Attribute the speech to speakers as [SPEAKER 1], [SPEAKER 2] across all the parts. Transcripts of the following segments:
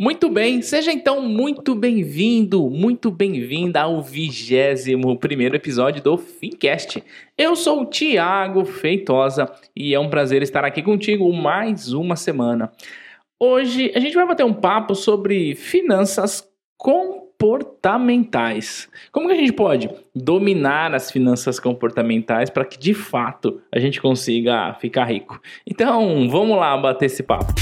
[SPEAKER 1] Muito bem, seja então muito bem-vindo, muito bem-vinda ao vigésimo primeiro episódio do Fincast. Eu sou o Tiago Feitosa e é um prazer estar aqui contigo mais uma semana. Hoje a gente vai bater um papo sobre finanças comportamentais. Como que a gente pode dominar as finanças comportamentais para que de fato a gente consiga ficar rico? Então, vamos lá bater esse papo.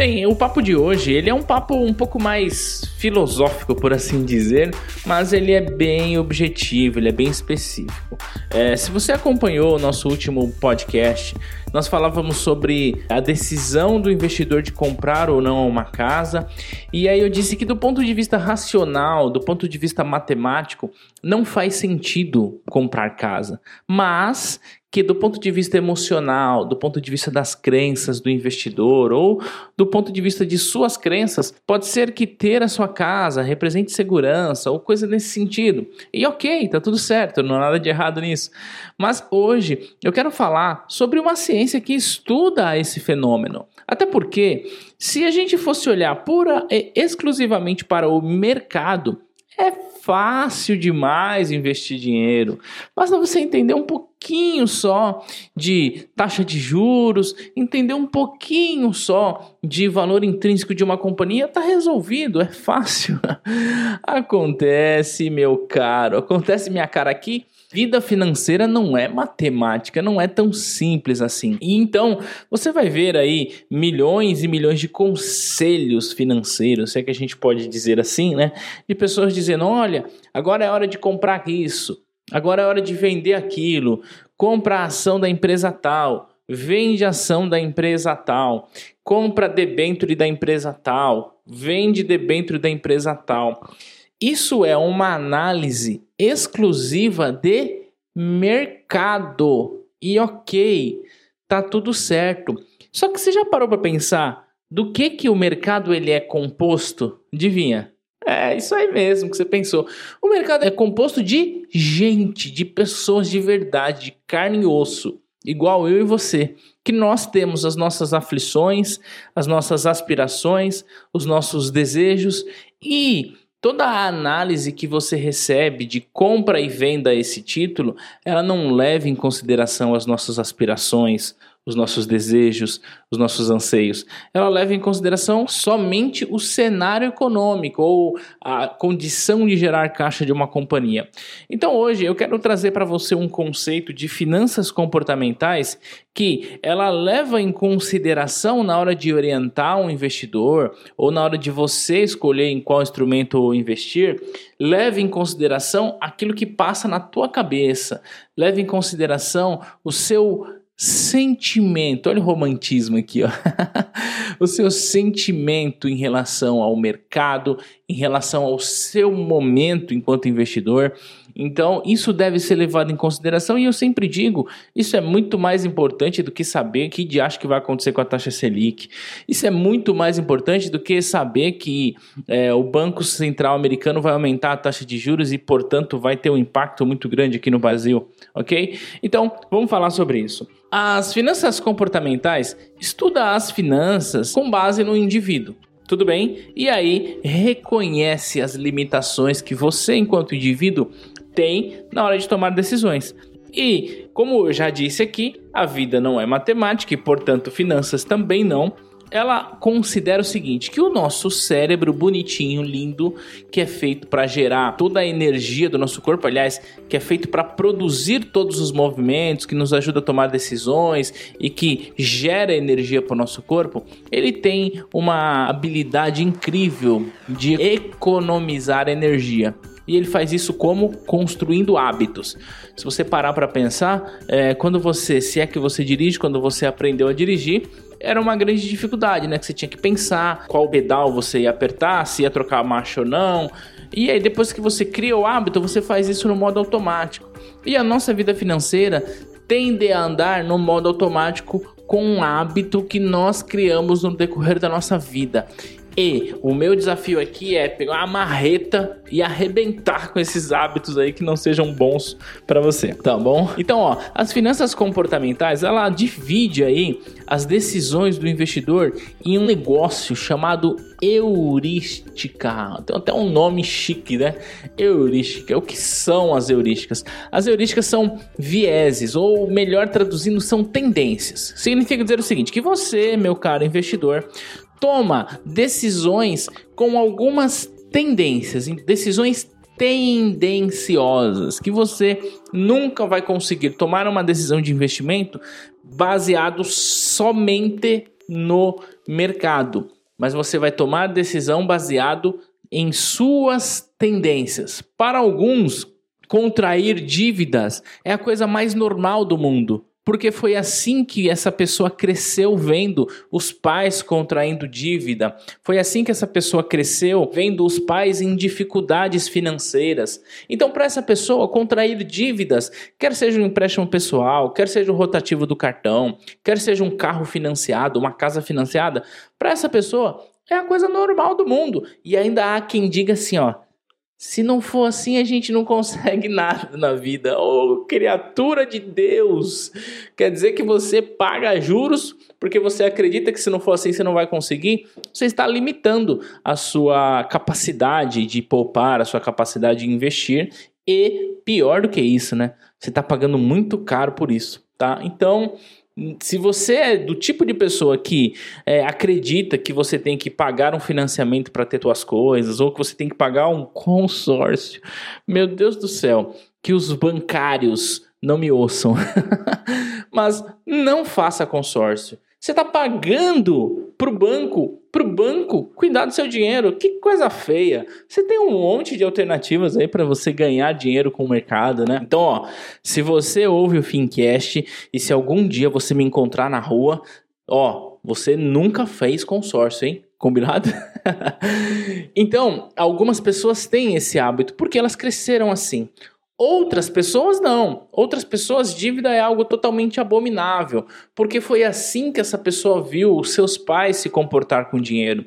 [SPEAKER 1] Bem, o papo de hoje, ele é um papo um pouco mais filosófico, por assim dizer, mas ele é bem objetivo, ele é bem específico. É, se você acompanhou o nosso último podcast, nós falávamos sobre a decisão do investidor de comprar ou não uma casa, e aí eu disse que do ponto de vista racional, do ponto de vista matemático, não faz sentido comprar casa, mas que do ponto de vista emocional, do ponto de vista das crenças do investidor ou do ponto de vista de suas crenças, pode ser que ter a sua casa represente segurança ou coisa nesse sentido. E ok, tá tudo certo, não há nada de errado nisso. Mas hoje eu quero falar sobre uma ciência que estuda esse fenômeno. Até porque, se a gente fosse olhar pura e exclusivamente para o mercado, é fácil demais investir dinheiro. Basta você entender um pouquinho só de taxa de juros, entender um pouquinho só de valor intrínseco de uma companhia, tá resolvido, é fácil. acontece, meu caro, acontece minha cara aqui Vida financeira não é matemática, não é tão simples assim. E então, você vai ver aí milhões e milhões de conselhos financeiros, se é que a gente pode dizer assim, né? De pessoas dizendo: olha, agora é hora de comprar isso, agora é hora de vender aquilo, compra a ação da empresa tal vende ação da empresa tal, compra debênture da empresa tal, vende debênture da empresa tal. Isso é uma análise exclusiva de mercado. E ok, tá tudo certo. Só que você já parou para pensar do que que o mercado ele é composto? Adivinha? É isso aí mesmo que você pensou. O mercado é composto de gente, de pessoas de verdade, de carne e osso, igual eu e você. Que nós temos as nossas aflições, as nossas aspirações, os nossos desejos e Toda a análise que você recebe de compra e venda esse título, ela não leva em consideração as nossas aspirações, os nossos desejos, os nossos anseios. Ela leva em consideração somente o cenário econômico ou a condição de gerar caixa de uma companhia. Então hoje eu quero trazer para você um conceito de finanças comportamentais que ela leva em consideração na hora de orientar um investidor ou na hora de você escolher em qual instrumento investir, leve em consideração aquilo que passa na tua cabeça, leve em consideração o seu sentimento, olha o romantismo aqui, ó. o seu sentimento em relação ao mercado, em relação ao seu momento enquanto investidor. Então, isso deve ser levado em consideração e eu sempre digo, isso é muito mais importante do que saber que de acho que vai acontecer com a taxa Selic. Isso é muito mais importante do que saber que é, o Banco Central americano vai aumentar a taxa de juros e, portanto, vai ter um impacto muito grande aqui no Brasil, ok? Então, vamos falar sobre isso. As finanças comportamentais estuda as finanças com base no indivíduo. Tudo bem? E aí reconhece as limitações que você, enquanto indivíduo, tem na hora de tomar decisões. E, como eu já disse aqui, a vida não é matemática e, portanto, finanças também não ela considera o seguinte, que o nosso cérebro bonitinho, lindo, que é feito para gerar toda a energia do nosso corpo, aliás, que é feito para produzir todos os movimentos, que nos ajuda a tomar decisões e que gera energia para o nosso corpo, ele tem uma habilidade incrível de economizar energia. E ele faz isso como construindo hábitos. Se você parar para pensar, é, quando você, se é que você dirige, quando você aprendeu a dirigir, era uma grande dificuldade, né? Que você tinha que pensar qual pedal você ia apertar, se ia trocar a marcha ou não. E aí, depois que você cria o hábito, você faz isso no modo automático. E a nossa vida financeira tende a andar no modo automático com um hábito que nós criamos no decorrer da nossa vida. E o meu desafio aqui é pegar uma marreta e arrebentar com esses hábitos aí que não sejam bons para você, tá bom? Então, ó, as finanças comportamentais, ela divide aí as decisões do investidor em um negócio chamado heurística. Tem até um nome chique, né? Heurística. O que são as heurísticas? As heurísticas são vieses, ou melhor traduzindo, são tendências. Significa dizer o seguinte: que você, meu caro investidor, toma decisões com algumas tendências, decisões tendenciosas, que você nunca vai conseguir tomar uma decisão de investimento baseado somente no mercado, mas você vai tomar decisão baseado em suas tendências. Para alguns, contrair dívidas é a coisa mais normal do mundo porque foi assim que essa pessoa cresceu vendo os pais contraindo dívida. Foi assim que essa pessoa cresceu vendo os pais em dificuldades financeiras. Então, para essa pessoa, contrair dívidas, quer seja um empréstimo pessoal, quer seja o rotativo do cartão, quer seja um carro financiado, uma casa financiada, para essa pessoa é a coisa normal do mundo. E ainda há quem diga assim, ó, se não for assim, a gente não consegue nada na vida. Oh, criatura de Deus! Quer dizer que você paga juros porque você acredita que se não for assim você não vai conseguir? Você está limitando a sua capacidade de poupar, a sua capacidade de investir e pior do que isso, né? Você está pagando muito caro por isso, tá? Então, se você é do tipo de pessoa que é, acredita que você tem que pagar um financiamento para ter suas coisas, ou que você tem que pagar um consórcio, meu Deus do céu, que os bancários não me ouçam. Mas não faça consórcio. Você está pagando para o banco, para o banco cuidar do seu dinheiro. Que coisa feia. Você tem um monte de alternativas aí para você ganhar dinheiro com o mercado, né? Então, ó, se você ouve o Fincast e se algum dia você me encontrar na rua, ó, você nunca fez consórcio, hein? Combinado? então, algumas pessoas têm esse hábito porque elas cresceram assim. Outras pessoas não. Outras pessoas, dívida é algo totalmente abominável, porque foi assim que essa pessoa viu os seus pais se comportar com dinheiro.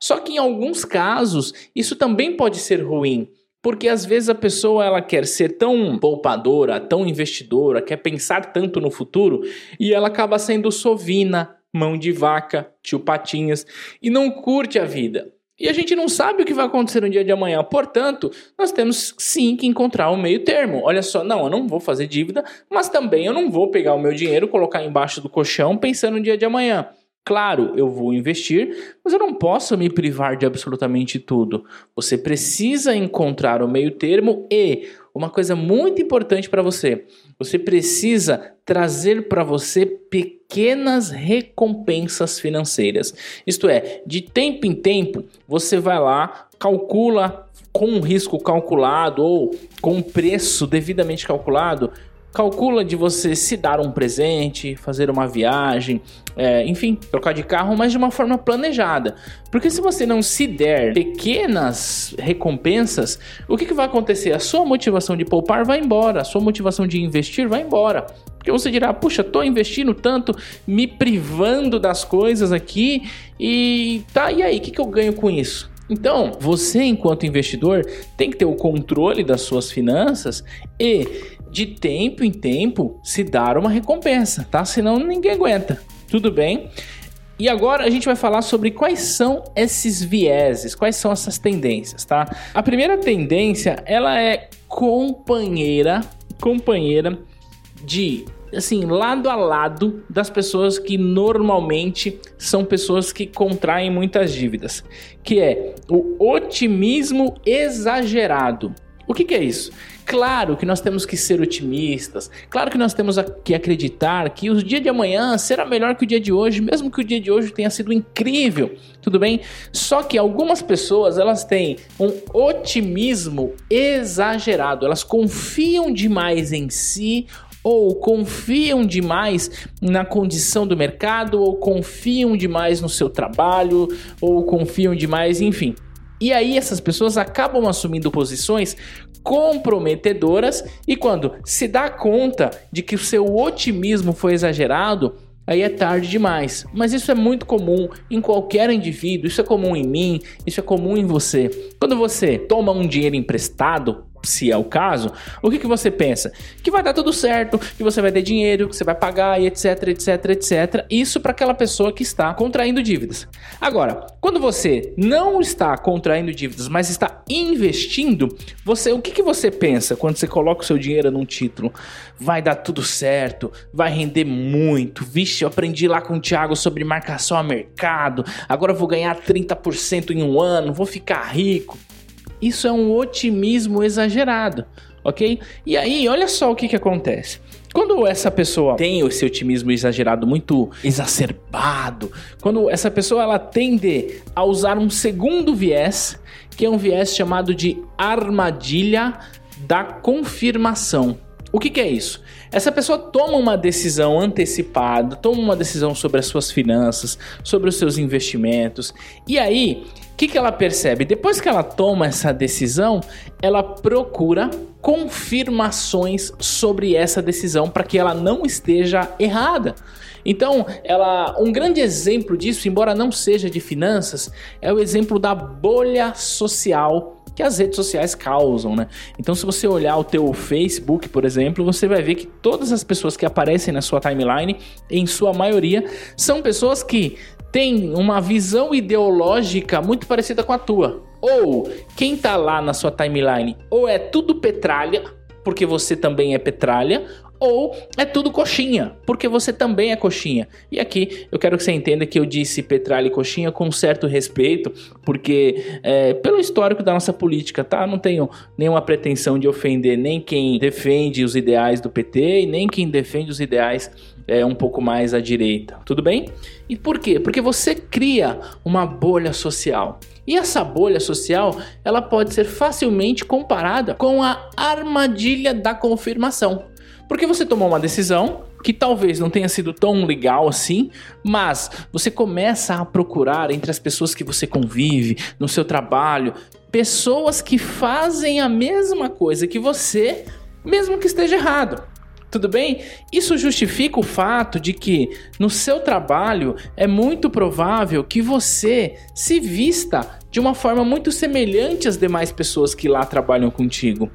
[SPEAKER 1] Só que em alguns casos, isso também pode ser ruim, porque às vezes a pessoa ela quer ser tão poupadora, tão investidora, quer pensar tanto no futuro e ela acaba sendo sovina, mão de vaca, tio patinhas e não curte a vida. E a gente não sabe o que vai acontecer no dia de amanhã. Portanto, nós temos sim que encontrar um meio termo. Olha só, não, eu não vou fazer dívida, mas também eu não vou pegar o meu dinheiro, colocar embaixo do colchão pensando no dia de amanhã. Claro, eu vou investir, mas eu não posso me privar de absolutamente tudo. Você precisa encontrar o meio termo e uma coisa muito importante para você, você precisa trazer para você pequenas recompensas financeiras. Isto é, de tempo em tempo, você vai lá, calcula com um risco calculado ou com um preço devidamente calculado calcula de você se dar um presente, fazer uma viagem, é, enfim, trocar de carro, mas de uma forma planejada. Porque se você não se der pequenas recompensas, o que, que vai acontecer? A sua motivação de poupar vai embora, a sua motivação de investir vai embora. Porque você dirá, puxa, tô investindo tanto, me privando das coisas aqui, e tá, e aí, o que, que eu ganho com isso? Então, você, enquanto investidor, tem que ter o controle das suas finanças e de tempo em tempo se dar uma recompensa, tá? Senão ninguém aguenta. Tudo bem? E agora a gente vai falar sobre quais são esses vieses, quais são essas tendências, tá? A primeira tendência, ela é companheira, companheira de assim, lado a lado das pessoas que normalmente são pessoas que contraem muitas dívidas, que é o otimismo exagerado. O que, que é isso? Claro que nós temos que ser otimistas, claro que nós temos que acreditar que o dia de amanhã será melhor que o dia de hoje, mesmo que o dia de hoje tenha sido incrível, tudo bem? Só que algumas pessoas elas têm um otimismo exagerado, elas confiam demais em si ou confiam demais na condição do mercado, ou confiam demais no seu trabalho, ou confiam demais, enfim. E aí essas pessoas acabam assumindo posições comprometedoras e quando se dá conta de que o seu otimismo foi exagerado, aí é tarde demais. Mas isso é muito comum em qualquer indivíduo, isso é comum em mim, isso é comum em você. Quando você toma um dinheiro emprestado, se é o caso, o que, que você pensa? Que vai dar tudo certo, que você vai ter dinheiro, que você vai pagar e etc, etc, etc. Isso para aquela pessoa que está contraindo dívidas. Agora, quando você não está contraindo dívidas, mas está investindo, você, o que, que você pensa quando você coloca o seu dinheiro num título? Vai dar tudo certo, vai render muito. Vixe, eu aprendi lá com o Thiago sobre marcação a mercado. Agora eu vou ganhar 30% em um ano, vou ficar rico. Isso é um otimismo exagerado, ok? E aí, olha só o que, que acontece. Quando essa pessoa tem esse otimismo exagerado muito exacerbado, quando essa pessoa ela tende a usar um segundo viés, que é um viés chamado de armadilha da confirmação. O que, que é isso? Essa pessoa toma uma decisão antecipada, toma uma decisão sobre as suas finanças, sobre os seus investimentos, e aí que, que ela percebe? Depois que ela toma essa decisão, ela procura confirmações sobre essa decisão para que ela não esteja errada. Então, ela, um grande exemplo disso, embora não seja de finanças, é o exemplo da bolha social que as redes sociais causam, né? Então, se você olhar o teu Facebook, por exemplo, você vai ver que todas as pessoas que aparecem na sua timeline, em sua maioria, são pessoas que tem uma visão ideológica muito parecida com a tua. Ou quem tá lá na sua timeline, ou é tudo petralha, porque você também é petralha, ou é tudo coxinha, porque você também é coxinha. E aqui eu quero que você entenda que eu disse petralha e coxinha com certo respeito, porque é, pelo histórico da nossa política, tá? Não tenho nenhuma pretensão de ofender nem quem defende os ideais do PT e nem quem defende os ideais é, um pouco mais à direita. Tudo bem? E por quê? Porque você cria uma bolha social. E essa bolha social, ela pode ser facilmente comparada com a armadilha da confirmação. Porque você tomou uma decisão que talvez não tenha sido tão legal assim, mas você começa a procurar entre as pessoas que você convive, no seu trabalho, pessoas que fazem a mesma coisa que você, mesmo que esteja errado. Tudo bem? Isso justifica o fato de que no seu trabalho é muito provável que você se vista de uma forma muito semelhante às demais pessoas que lá trabalham contigo.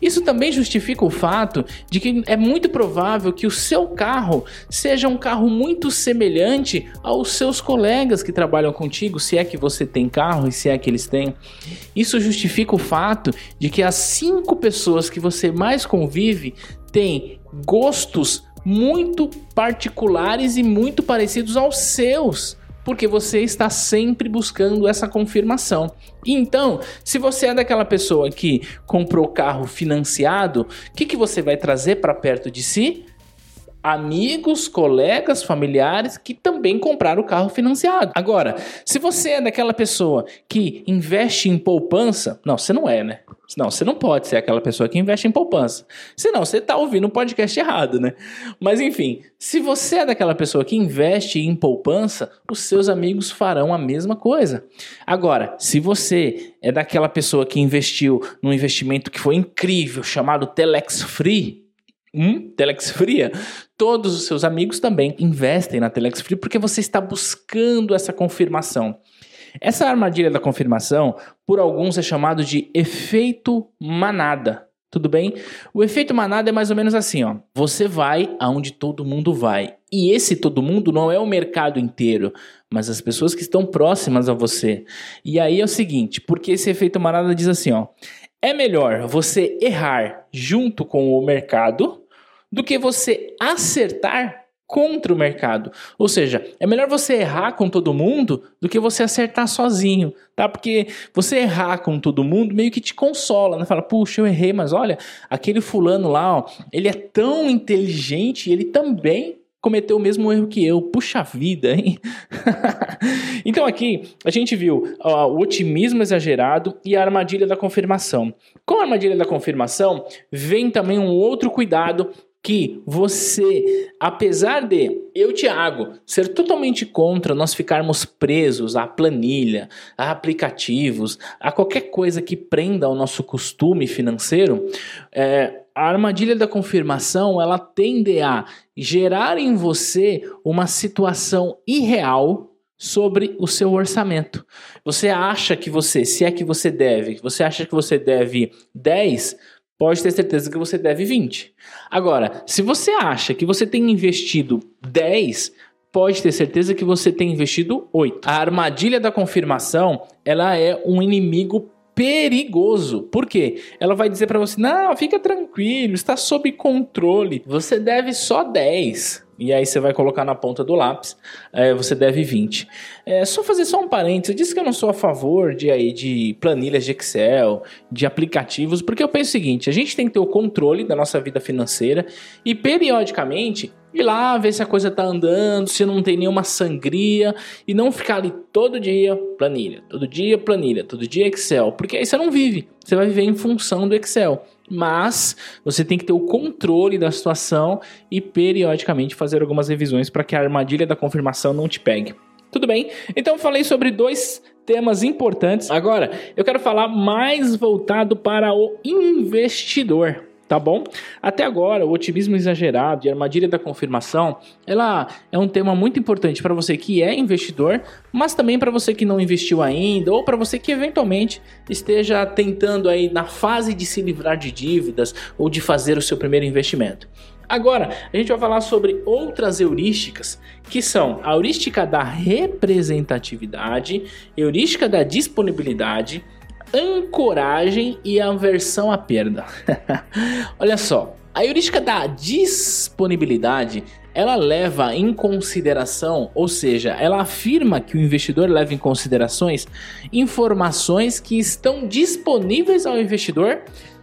[SPEAKER 1] Isso também justifica o fato de que é muito provável que o seu carro seja um carro muito semelhante aos seus colegas que trabalham contigo, se é que você tem carro e se é que eles têm. Isso justifica o fato de que as cinco pessoas que você mais convive têm gostos muito particulares e muito parecidos aos seus porque você está sempre buscando essa confirmação. Então, se você é daquela pessoa que comprou carro financiado, o que, que você vai trazer para perto de si? Amigos, colegas, familiares que também compraram o carro financiado. Agora, se você é daquela pessoa que investe em poupança, não, você não é, né? Não, você não pode ser aquela pessoa que investe em poupança. Senão você está ouvindo o um podcast errado, né? Mas enfim, se você é daquela pessoa que investe em poupança, os seus amigos farão a mesma coisa. Agora, se você é daquela pessoa que investiu num investimento que foi incrível, chamado Telex Free, Hum, Telex Fria. Todos os seus amigos também investem na Telex Free porque você está buscando essa confirmação. Essa armadilha da confirmação, por alguns é chamado de efeito manada. Tudo bem? O efeito manada é mais ou menos assim, ó. Você vai aonde todo mundo vai. E esse todo mundo não é o mercado inteiro, mas as pessoas que estão próximas a você. E aí é o seguinte, porque esse efeito manada diz assim, ó: é melhor você errar junto com o mercado do que você acertar contra o mercado. Ou seja, é melhor você errar com todo mundo do que você acertar sozinho, tá? Porque você errar com todo mundo meio que te consola, né? Fala, puxa, eu errei, mas olha, aquele fulano lá, ó, ele é tão inteligente, ele também cometeu o mesmo erro que eu. Puxa vida, hein? então aqui a gente viu ó, o otimismo exagerado e a armadilha da confirmação. Com a armadilha da confirmação vem também um outro cuidado que você, apesar de eu, Tiago, ser totalmente contra nós ficarmos presos à planilha, a aplicativos, a qualquer coisa que prenda ao nosso costume financeiro, é, a armadilha da confirmação, ela tende a gerar em você uma situação irreal sobre o seu orçamento. Você acha que você, se é que você deve, você acha que você deve 10, pode ter certeza que você deve 20. Agora, se você acha que você tem investido 10, pode ter certeza que você tem investido 8. A armadilha da confirmação, ela é um inimigo perigoso. Por quê? Ela vai dizer para você: "Não, fica tranquilo, está sob controle. Você deve só 10" e aí você vai colocar na ponta do lápis, é, você deve 20. É só fazer só um parênteses, eu disse que eu não sou a favor de, aí, de planilhas de Excel, de aplicativos, porque eu penso o seguinte, a gente tem que ter o controle da nossa vida financeira e periodicamente ir lá ver se a coisa tá andando, se não tem nenhuma sangria e não ficar ali todo dia planilha, todo dia planilha, todo dia Excel, porque aí você não vive, você vai viver em função do Excel mas você tem que ter o controle da situação e periodicamente fazer algumas revisões para que a armadilha da confirmação não te pegue. Tudo bem? Então falei sobre dois temas importantes. Agora, eu quero falar mais voltado para o investidor tá bom? Até agora, o otimismo exagerado e a armadilha da confirmação, ela é um tema muito importante para você que é investidor, mas também para você que não investiu ainda ou para você que eventualmente esteja tentando aí na fase de se livrar de dívidas ou de fazer o seu primeiro investimento. Agora, a gente vai falar sobre outras heurísticas, que são a heurística da representatividade, heurística da disponibilidade, ancoragem e aversão à perda. Olha só, a heurística da disponibilidade ela leva em consideração, ou seja, ela afirma que o investidor leva em considerações informações que estão disponíveis ao investidor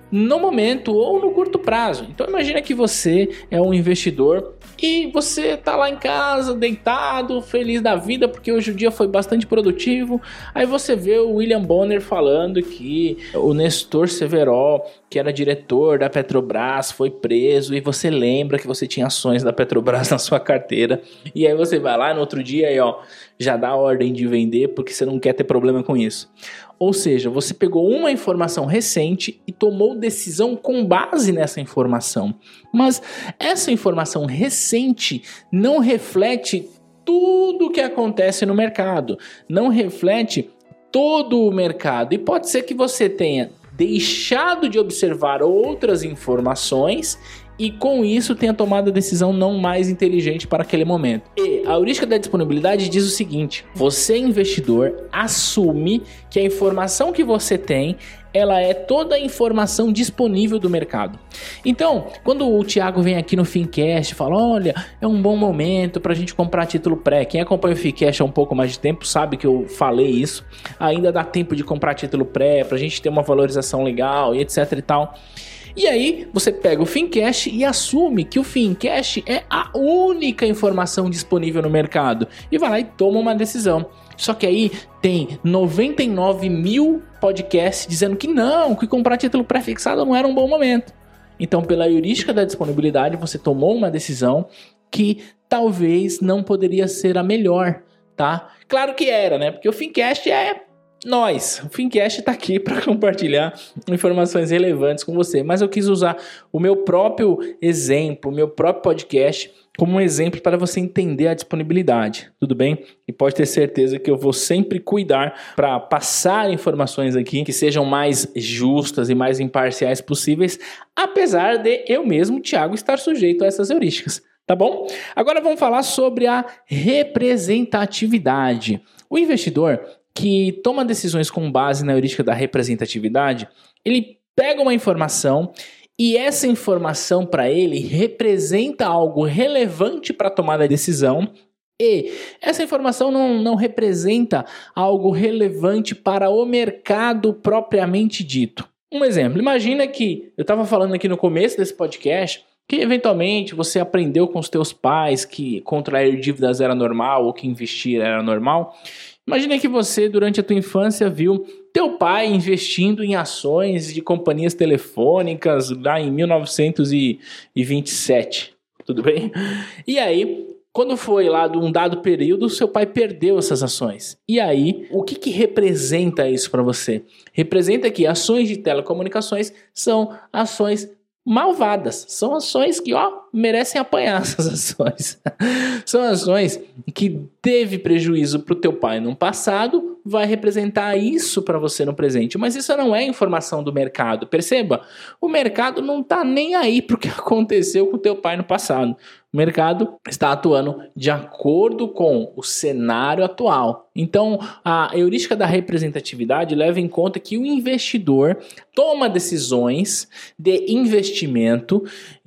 [SPEAKER 1] no momento ou no curto prazo. Então imagina que você é um investidor e você tá lá em casa, deitado, feliz da vida, porque hoje o dia foi bastante produtivo. Aí você vê o William Bonner falando que o Nestor Severo, que era diretor da Petrobras, foi preso e você lembra que você tinha ações da Petrobras na sua carteira. E aí você vai lá no outro dia e ó, já dá ordem de vender porque você não quer ter problema com isso. Ou seja, você pegou uma informação recente e tomou decisão com base nessa informação. Mas essa informação recente não reflete tudo o que acontece no mercado, não reflete todo o mercado. E pode ser que você tenha deixado de observar outras informações e com isso tenha tomado a decisão não mais inteligente para aquele momento. E a heurística da disponibilidade diz o seguinte: você investidor assume que a informação que você tem ela é toda a informação disponível do mercado. Então, quando o Thiago vem aqui no Fincast e fala: olha, é um bom momento para a gente comprar título pré. Quem acompanha o Fincast há um pouco mais de tempo sabe que eu falei isso. Ainda dá tempo de comprar título pré para a gente ter uma valorização legal e etc e tal. E aí você pega o Fincast e assume que o Fincast é a única informação disponível no mercado e vai lá e toma uma decisão. Só que aí tem 99 mil podcasts dizendo que não, que comprar título pré-fixado não era um bom momento. Então, pela heurística da disponibilidade, você tomou uma decisão que talvez não poderia ser a melhor, tá? Claro que era, né? Porque o Fincast é nós, o Fincast está aqui para compartilhar informações relevantes com você, mas eu quis usar o meu próprio exemplo, o meu próprio podcast como um exemplo para você entender a disponibilidade, tudo bem? E pode ter certeza que eu vou sempre cuidar para passar informações aqui que sejam mais justas e mais imparciais possíveis, apesar de eu mesmo, Thiago, estar sujeito a essas heurísticas. Tá bom? Agora vamos falar sobre a representatividade. O investidor que toma decisões com base na heurística da representatividade, ele pega uma informação e essa informação para ele representa algo relevante para a tomada de decisão e essa informação não, não representa algo relevante para o mercado propriamente dito. Um exemplo, imagina que eu estava falando aqui no começo desse podcast que eventualmente você aprendeu com os teus pais que contrair dívidas era normal ou que investir era normal Imagine que você, durante a tua infância, viu teu pai investindo em ações de companhias telefônicas lá em 1927. Tudo bem? E aí, quando foi lá de um dado período, seu pai perdeu essas ações. E aí, o que, que representa isso para você? Representa que ações de telecomunicações são ações malvadas. São ações que, ó, merecem apanhar essas ações. São ações que teve prejuízo para o teu pai no passado, vai representar isso para você no presente. Mas isso não é informação do mercado. Perceba, o mercado não está nem aí para o que aconteceu com teu pai no passado. O mercado está atuando de acordo com o cenário atual. Então, a heurística da representatividade leva em conta que o investidor toma decisões de investimento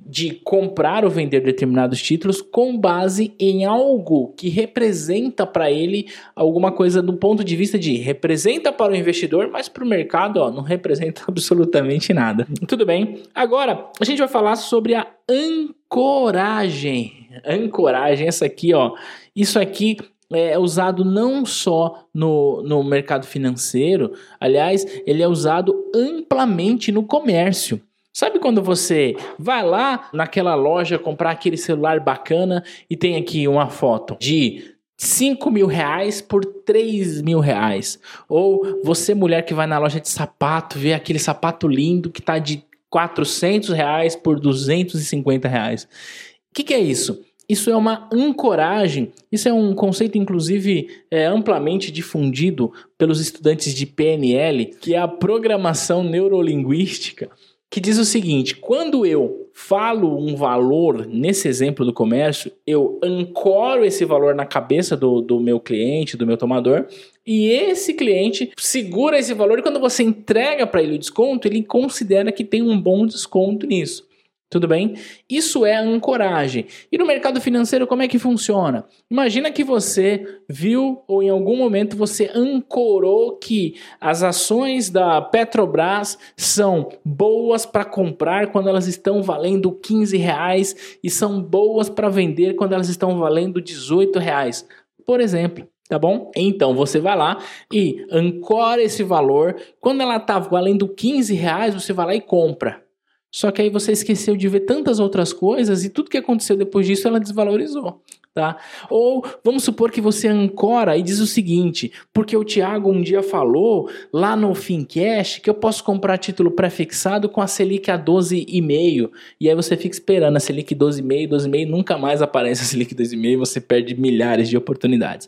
[SPEAKER 1] de comprar ou vender determinados títulos com base em algo que representa para ele alguma coisa do ponto de vista de representa para o investidor, mas para o mercado ó, não representa absolutamente nada. Tudo bem? Agora a gente vai falar sobre a ancoragem. Ancoragem, essa aqui, ó. Isso aqui é usado não só no, no mercado financeiro, aliás, ele é usado amplamente no comércio. Sabe quando você vai lá naquela loja comprar aquele celular bacana e tem aqui uma foto de 5 mil reais por 3 mil reais? Ou você, mulher que vai na loja de sapato, vê aquele sapato lindo que está de 400 reais por 250 reais. O que, que é isso? Isso é uma ancoragem, isso é um conceito, inclusive, é, amplamente difundido pelos estudantes de PNL, que é a programação neurolinguística que diz o seguinte: quando eu falo um valor, nesse exemplo do comércio, eu ancoro esse valor na cabeça do, do meu cliente, do meu tomador, e esse cliente segura esse valor e quando você entrega para ele o desconto, ele considera que tem um bom desconto nisso. Tudo bem? Isso é ancoragem. E no mercado financeiro, como é que funciona? Imagina que você viu ou em algum momento você ancorou que as ações da Petrobras são boas para comprar quando elas estão valendo 15 reais e são boas para vender quando elas estão valendo 18 reais. Por exemplo. Tá bom? Então você vai lá e ancora esse valor. Quando ela está valendo 15 reais, você vai lá e compra. Só que aí você esqueceu de ver tantas outras coisas e tudo que aconteceu depois disso ela desvalorizou. Tá? Ou vamos supor que você ancora e diz o seguinte: porque o Thiago um dia falou lá no Fincast que eu posso comprar título prefixado com a Selic a 12,5. E aí você fica esperando a Selic 12,5, 12,5, nunca mais aparece a Selic 12,5 e você perde milhares de oportunidades.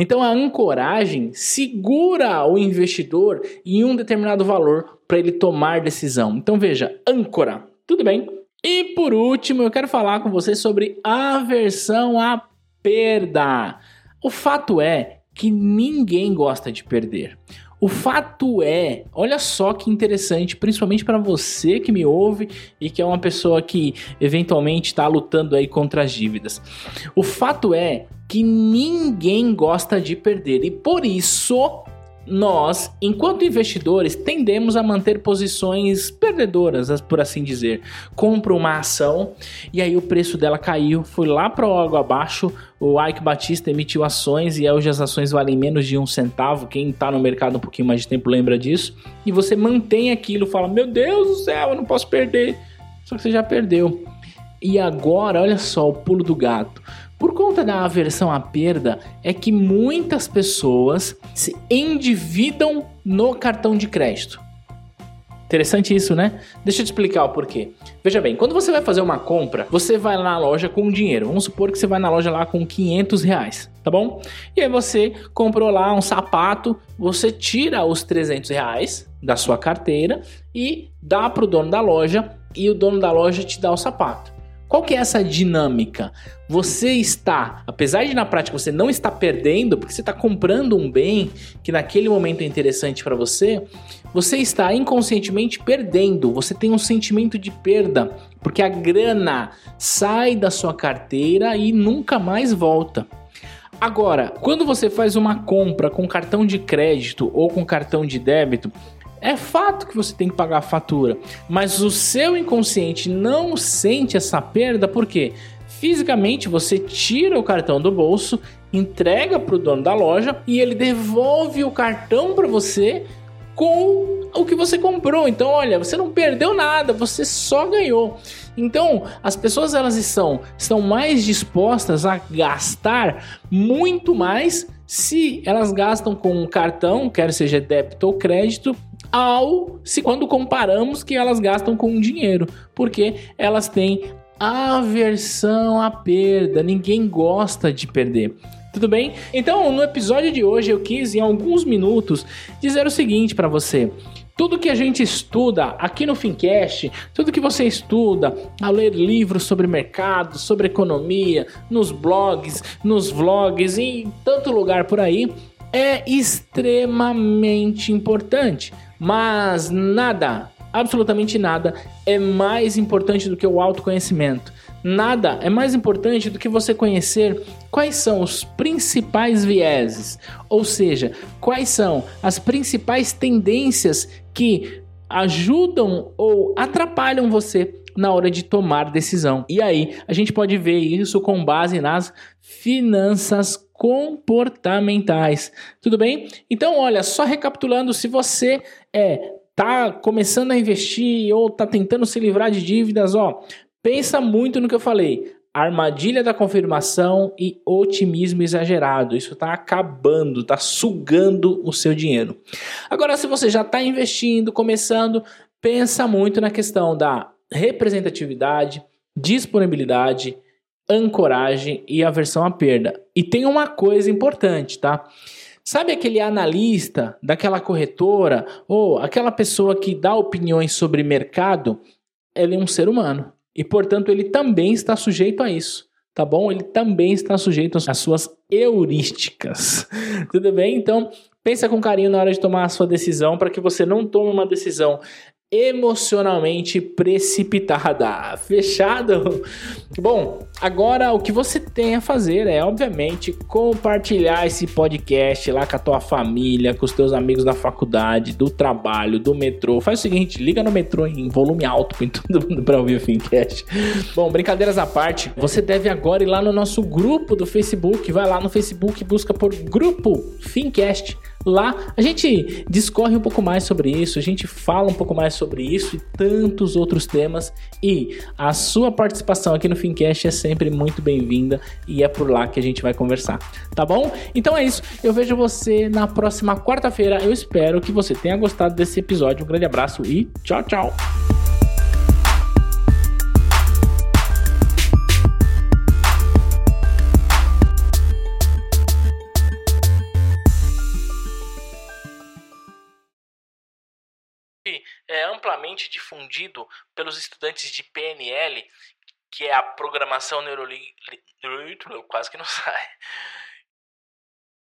[SPEAKER 1] Então a ancoragem segura o investidor em um determinado valor para ele tomar decisão. Então veja, âncora, tudo bem? E por último, eu quero falar com você sobre aversão à perda. O fato é que ninguém gosta de perder. O fato é, olha só que interessante, principalmente para você que me ouve e que é uma pessoa que eventualmente está lutando aí contra as dívidas. O fato é que ninguém gosta de perder e por isso nós, enquanto investidores, tendemos a manter posições perdedoras, por assim dizer. Compro uma ação e aí o preço dela caiu, foi lá para o água abaixo. O Ike Batista emitiu ações e hoje as ações valem menos de um centavo. Quem está no mercado um pouquinho mais de tempo lembra disso. E você mantém aquilo, fala: Meu Deus do céu, eu não posso perder. Só que você já perdeu. E agora, olha só o pulo do gato. Por conta da aversão à perda, é que muitas pessoas se endividam no cartão de crédito. Interessante isso, né? Deixa eu te explicar o porquê. Veja bem, quando você vai fazer uma compra, você vai na loja com dinheiro. Vamos supor que você vai na loja lá com 500 reais, tá bom? E aí você comprou lá um sapato, você tira os 300 reais da sua carteira e dá para o dono da loja e o dono da loja te dá o sapato. Qual que é essa dinâmica? Você está, apesar de na prática você não estar perdendo, porque você está comprando um bem que naquele momento é interessante para você, você está inconscientemente perdendo. Você tem um sentimento de perda, porque a grana sai da sua carteira e nunca mais volta. Agora, quando você faz uma compra com cartão de crédito ou com cartão de débito, é fato que você tem que pagar a fatura, mas o seu inconsciente não sente essa perda porque fisicamente você tira o cartão do bolso, entrega para o dono da loja e ele devolve o cartão para você com o que você comprou. Então, olha, você não perdeu nada, você só ganhou. Então, as pessoas elas estão, estão mais dispostas a gastar muito mais se elas gastam com um cartão, quer seja débito ou crédito, ao se quando comparamos que elas gastam com dinheiro, porque elas têm aversão à perda, ninguém gosta de perder. Tudo bem? Então, no episódio de hoje eu quis em alguns minutos dizer o seguinte para você: tudo que a gente estuda aqui no Fincast, tudo que você estuda ao ler livros sobre mercado, sobre economia, nos blogs, nos vlogs e em tanto lugar por aí, é extremamente importante. Mas nada, absolutamente nada, é mais importante do que o autoconhecimento. Nada é mais importante do que você conhecer quais são os principais vieses, ou seja, quais são as principais tendências que ajudam ou atrapalham você na hora de tomar decisão. E aí, a gente pode ver isso com base nas finanças comportamentais. Tudo bem? Então, olha, só recapitulando, se você é tá começando a investir ou tá tentando se livrar de dívidas, ó, Pensa muito no que eu falei. Armadilha da confirmação e otimismo exagerado. Isso está acabando, está sugando o seu dinheiro. Agora, se você já está investindo, começando, pensa muito na questão da representatividade, disponibilidade, ancoragem e aversão à perda. E tem uma coisa importante, tá? Sabe aquele analista daquela corretora ou aquela pessoa que dá opiniões sobre mercado? Ele é um ser humano. E, portanto, ele também está sujeito a isso, tá bom? Ele também está sujeito às suas heurísticas. Tudo bem? Então, pensa com carinho na hora de tomar a sua decisão para que você não tome uma decisão emocionalmente precipitada. Fechado? Bom, agora o que você tem a fazer é, obviamente, compartilhar esse podcast lá com a tua família, com os teus amigos da faculdade, do trabalho, do metrô. Faz o seguinte, liga no metrô em volume alto para todo mundo para ouvir o Fincast. Bom, brincadeiras à parte, você deve agora ir lá no nosso grupo do Facebook. Vai lá no Facebook, busca por Grupo Fincast. Lá a gente discorre um pouco mais sobre isso, a gente fala um pouco mais sobre isso e tantos outros temas. E a sua participação aqui no Fincast é sempre muito bem-vinda e é por lá que a gente vai conversar, tá bom? Então é isso, eu vejo você na próxima quarta-feira. Eu espero que você tenha gostado desse episódio. Um grande abraço e tchau, tchau! É amplamente difundido pelos estudantes de PNL, que é a programação neurolinguística, quase que não sai,